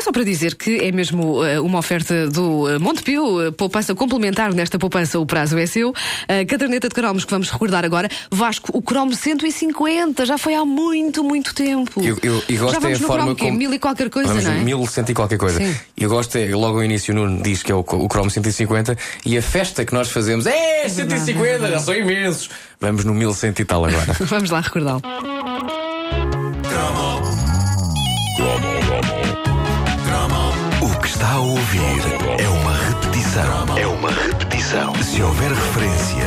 É só para dizer que é mesmo uh, uma oferta do uh, Montepio, uh, poupança complementar nesta poupança, o prazo é seu. A caderneta de cromos que vamos recordar agora. Vasco, o cromo 150, já foi há muito, muito tempo. Eu, eu, eu gosto já vamos é a no forma cromo, como. Mil e qualquer coisa, Vamos, não é? Mil cento e qualquer coisa. Sim. Eu gosto é, logo ao início, o Nuno diz que é o, o Chrome 150 e a festa que nós fazemos é 150, já são imensos. Vamos no 1100 e tal agora. Vamos lá recordá-lo. Ouvir é uma repetição. É uma repetição. Se houver referência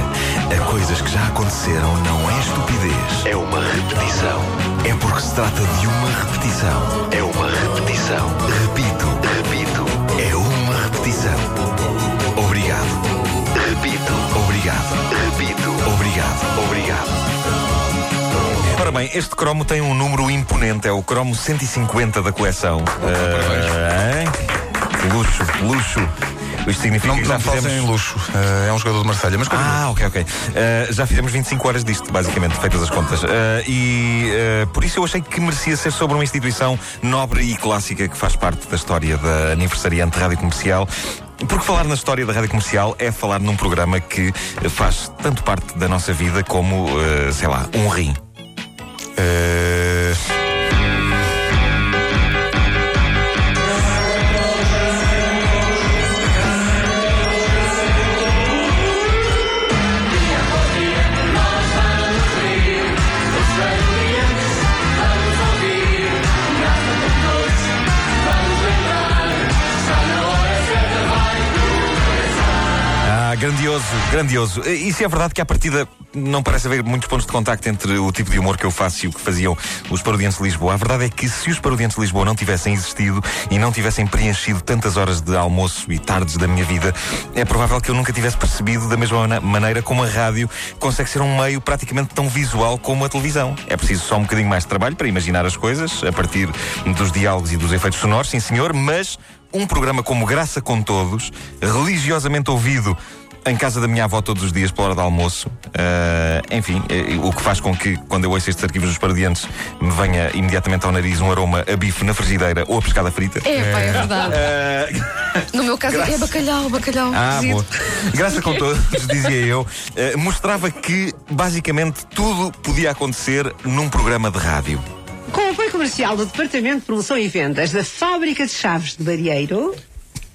a coisas que já aconteceram, não é estupidez. É uma repetição. É porque se trata de uma repetição. É uma repetição. Repito, repito. É uma repetição. Obrigado. Repito. Obrigado. Repito. Obrigado. Obrigado. Ora bem, este cromo tem um número imponente, é o cromo 150 da coleção. Ah, hein? Luxo, luxo. Isto significa Não, que já não fizemos... em luxo. Eh, é um jogador de Marselha, mas. Ah, ok, ok. Uh, já fizemos 25 horas disto, basicamente, feitas as contas. Uh, e uh, por isso eu achei que merecia ser sobre uma instituição nobre e clássica que faz parte da história da aniversariante rádio comercial. Porque falar na história da rádio comercial é falar num programa que faz tanto parte da nossa vida como, uh, sei lá, um rim. Grandioso. E se é verdade que à partida não parece haver muitos pontos de contacto entre o tipo de humor que eu faço e o que faziam os parodiantes de Lisboa. A verdade é que se os parodiantes de Lisboa não tivessem existido e não tivessem preenchido tantas horas de almoço e tardes da minha vida, é provável que eu nunca tivesse percebido da mesma maneira como a rádio consegue ser um meio praticamente tão visual como a televisão. É preciso só um bocadinho mais de trabalho para imaginar as coisas a partir dos diálogos e dos efeitos sonoros, sim senhor, mas um programa como Graça com Todos, religiosamente ouvido em casa da minha avó todos os dias pela hora do almoço. Ah, enfim, eh, o que faz com que, quando eu ouço estes arquivos dos parodiantes, me venha imediatamente ao nariz um aroma a bife na frigideira ou a pescada frita. É, pá, é verdade. Ah, No meu caso é bacalhau, bacalhau. ah, cozido. boa. Graça com todos, dizia eu, mostrava que basicamente tudo podia acontecer num programa de rádio. Com o apoio comercial do Departamento de Promoção e Vendas da Fábrica de Chaves de Barieiro.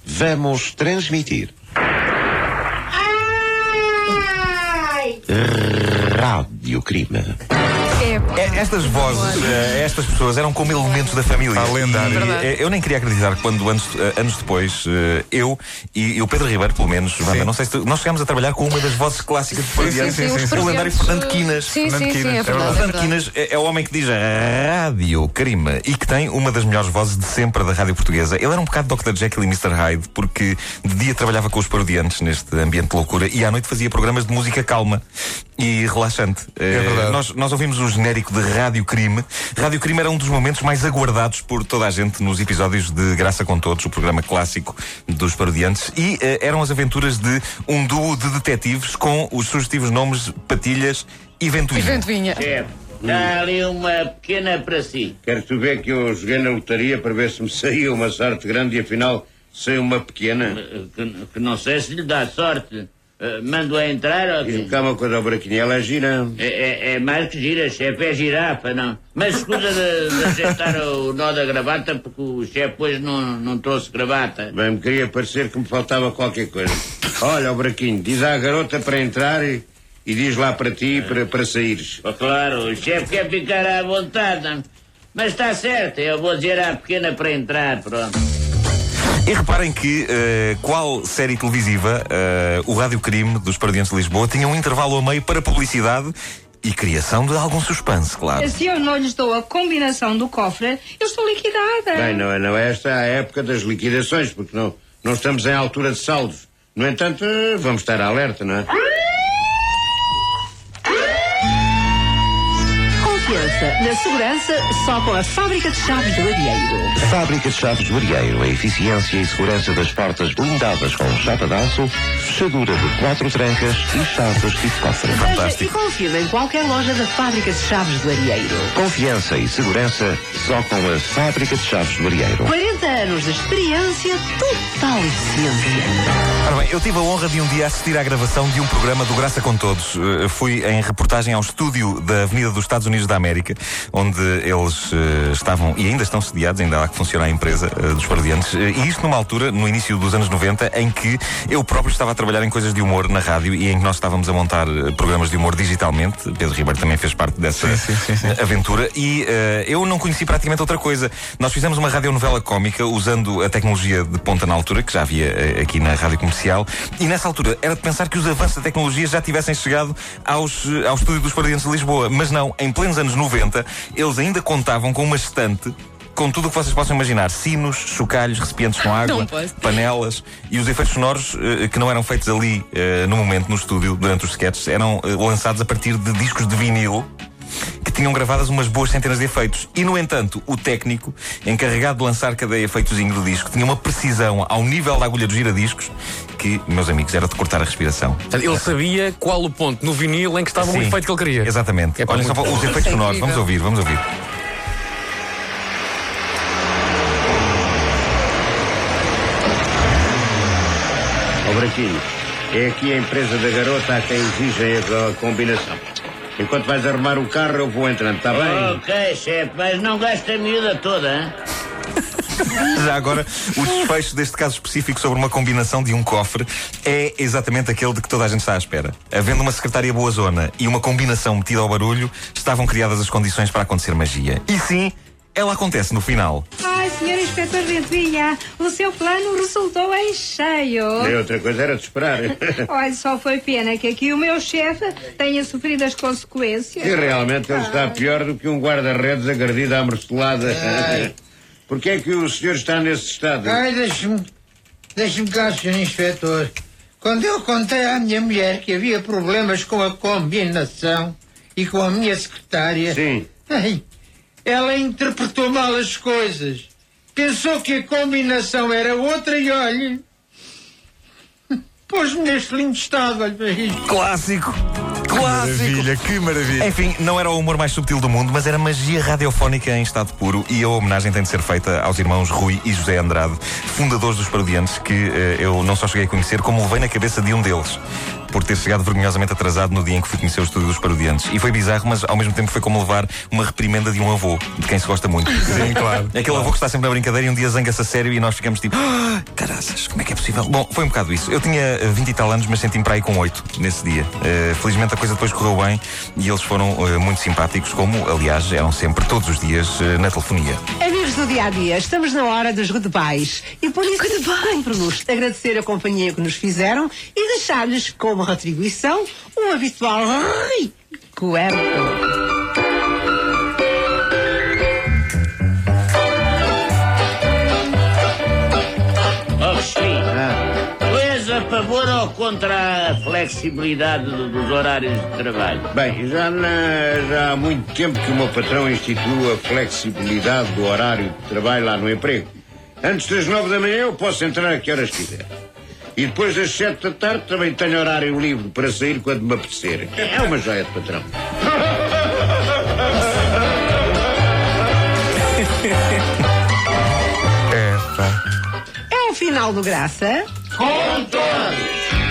Vamos transmitir. Rádio Estas vozes, eh, estas pessoas eram como elementos da família. Lendário. E, eh, eu nem queria acreditar que quando anos, eh, anos depois, eh, eu e, e o Pedro Ribeiro, pelo menos, Wanda, não sei se tu- nós chegámos a trabalhar com uma das vozes clásicas de parodiantes, sim, os o lendário Fernando Quinas. Sim, Fernando sim, sim, Quinas, é é verdade. verdade. é Fernando verdade. Quinas é, é o homem que diz rádio crime e que tem uma das melhores vozes de sempre da rádio portuguesa. Ele era um bocado Dr. Jekyll e Mr. Hyde porque de dia trabalhava com os parodiantes neste ambiente de loucura e à noite fazia programas de música calma e relaxante. Eh, verdade. nós, nós ouvimos o genérico de Rádio Crime. Rádio Crime era um dos momentos mais aguardados por toda a gente nos episódios de Graça com Todos, o programa clássico dos parodiantes, e eh, eram as aventuras de um duo de detetives com os sugestivos nomes Patilhas e Ventoinha. Evento vinha. Chefe, dá ali uma pequena para si. Quero tu ver que eu joguei na lotaria para ver se me saía uma sorte grande e afinal saiu uma pequena. Eh, Que, que não sei se lhe dá sorte. Eh, Mando-a entrar ou uma coisa, o buraquinho, ela é gira. é, é, é mais que gira, chefe, é girafa, não. Mas escusa de, de ajeitar o nó da gravata porque o chefe hoje não, não trouxe gravata. Bem, me queria parecer que me faltava qualquer coisa. Olha, o buraquinho, diz à garota para entrar e, e diz lá para ti para, para saíres. Oh, claro, o chefe quer ficar à vontade, mas está certo, eu vou dizer à pequena para entrar, pronto. E reparem que, eh, qual série televisiva, eh, o Rádio Crime dos Paradiantes de Lisboa tinha um intervalo a meio para publicidade e criação de algum suspense, claro. Se eu não lhes dou a combinação do cofre, eu estou liquidada. Bem, não é, não é esta a época das liquidações, porque não, não estamos em altura de saldos. No entanto, vamos estar alerta, não é? Confiança Na segurança, só com a fábrica de chaves do Arieiro. Fábrica de chaves do Arieiro. A eficiência e segurança das portas blindadas com chapa de aço, fechadura de quatro trancas e chaves tipo cofre. Veja e em qualquer loja da fábrica de chaves do Arieiro. Confiança e segurança só com a Fábrica de Chaves do Arieiro. 40 anos de experiência, total eficiência. Ora bem, eu tive a honra de um dia assistir à gravação de um programa do Graça com Todos. Uh, fui em reportagem ao estúdio da Avenida dos Estados Unidos da América, onde eles uh, estavam e ainda estão sediados, ainda há que funciona a empresa uh, dos parodiantes. e isto numa altura, no início dos anos 90, em que eu próprio estava a trabalhar em coisas de humor na rádio e em que nós estávamos a montar programas de humor digitalmente. Pedro Ribeiro também fez parte dessa sim, sim, sim, aventura. E eu não conheci praticamente outra coisa. Nós fizemos uma radionovela cómica usando a tecnologia de ponta na altura, que já havia aqui na rádio comercial, e nessa altura era de pensar que os avanços da tecnologia já tivessem chegado aos, ao estúdio dos Paradiantes de Lisboa. Mas não, em plenos anos 90, eles ainda contavam com uma estante com tudo o que vocês possam imaginar: sinos, chocalhos, recipientes com água, panelas e os efeitos sonoros uh, que não eram feitos ali uh, no momento no estúdio durante os sketches eram uh, lançados a partir de discos de vinil tinham gravadas umas boas centenas de efeitos. E, no entanto, o técnico, encarregado de lançar cada efeitozinho do disco, tinha uma precisão ao nível da agulha dos giradiscos que, meus amigos, era de cortar a respiração. Ele sabia qual o ponto no vinil em que estava Sim, o efeito que ele queria. Exatamente. É Olha só os efeitos é sonoros. incrível. Vamos ouvir, vamos ouvir. Ó Branquinho, é aqui a empresa da garota a quem exigem a combinação. Enquanto vais arrumar o carro, eu vou entrando, está bem? Ok, chefe, mas não gasta a miúda toda, hein? Já agora, o desfecho deste caso específico sobre uma combinação de um cofre é exatamente aquele de que toda a gente está à espera. Havendo uma secretária boa zona e uma combinação metida ao barulho, estavam criadas as condições para acontecer magia. E sim, ela acontece no final. Ai, senhor inspetor Ventoinha, o seu plano resultou em cheio. E outra coisa era de esperar. Olha, só foi pena que aqui o meu chefe tenha sofrido as consequências. E realmente ele está pior do que um guarda-redes agredido à marcelada. Porquê é que o senhor está nesse estado? Ai, deixe-me. Deixe-me cá, senhor inspetor. Quando eu contei à minha mulher que havia problemas com a combinação e com a minha secretária. Sim. Ai, ela interpretou mal as coisas. Pensou que a combinação era outra e olhe. Pôs-me neste lindo estado, olha para isto. Clássico! Clássico! Maravilha, que maravilha. Enfim, não era o humor mais subtil do mundo, mas era magia radiofónica em estado puro e a homenagem tem de ser feita aos irmãos Rui e José Andrade, fundadores dos Parodiantes, que eh, eu não só cheguei a conhecer, como levei na cabeça de um deles. Por ter chegado vergonhosamente atrasado no dia em que fui conhecer o estúdio dos Parodiantes. E foi bizarro, mas ao mesmo tempo foi como levar uma reprimenda de um avô, de quem se gosta muito. Sim, claro. Aquele avô que está sempre na brincadeira e um dia zanga-se a sério e nós ficamos tipo, ah, caraças, como é que é possível? Bom, foi um bocado isso. Eu tinha eh, 20 e tal anos, mas senti-me para aí com 8 nesse dia. Eh, felizmente a coisa depois correu bem e eles foram eh, muito simpáticos, como, aliás, eram sempre todos os dias eh, na telefonia. Do dia a dia, estamos na hora dos goodbyes. E por isso, cumpre-nos agradecer a companhia que nos fizeram e deixar-lhes como retribuição o habitual ai, coerto. Contra a flexibilidade do- dos horários de trabalho? Bem, já, na- já há muito tempo que o meu patrão instituiu a flexibilidade do horário de trabalho lá no emprego. Antes das nove da manhã eu posso entrar a que horas quiser. E depois das sete da tarde também tenho horário livre para sair quando me apetecer. É uma joia de patrão. É. É o final do Graça com!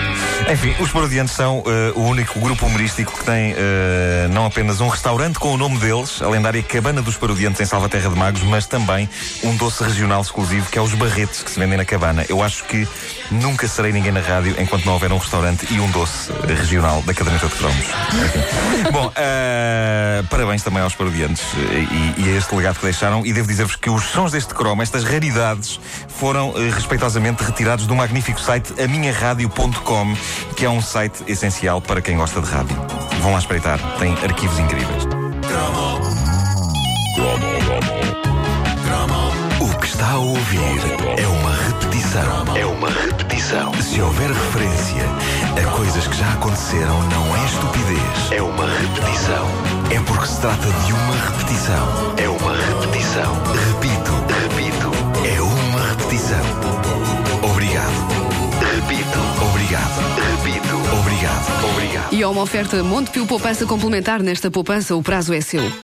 Enfim, os Parodiantes são eh, o único grupo humorístico que tem eh, não apenas um restaurante com o nome deles, a lendária Cabana dos Parodiantes em Salvaterra de Magos, mas também um doce regional exclusivo que é os barretes que se vendem na cabana. Eu acho que nunca serei ninguém na rádio enquanto não houver um restaurante e um doce eh, regional da caderneta de cromos. Bom, eh, parabéns também aos Parodiantes e, e a este legado que deixaram. E devo dizer-vos que os sons deste cromo, estas raridades, foram respeitosamente retirados do magnífico site aminharadio.com, que é um site essencial para quem gosta de rádio. Vão lá espreitar, tem arquivos incríveis. O que está a ouvir é uma repetição. É uma repetição. Se houver referência a coisas que já aconteceram, não é estupidez. É uma repetição. É porque se trata de uma repetição. É uma repetição E há uma oferta Montepio Poupança Complementar. Nesta poupança, o prazo é seu.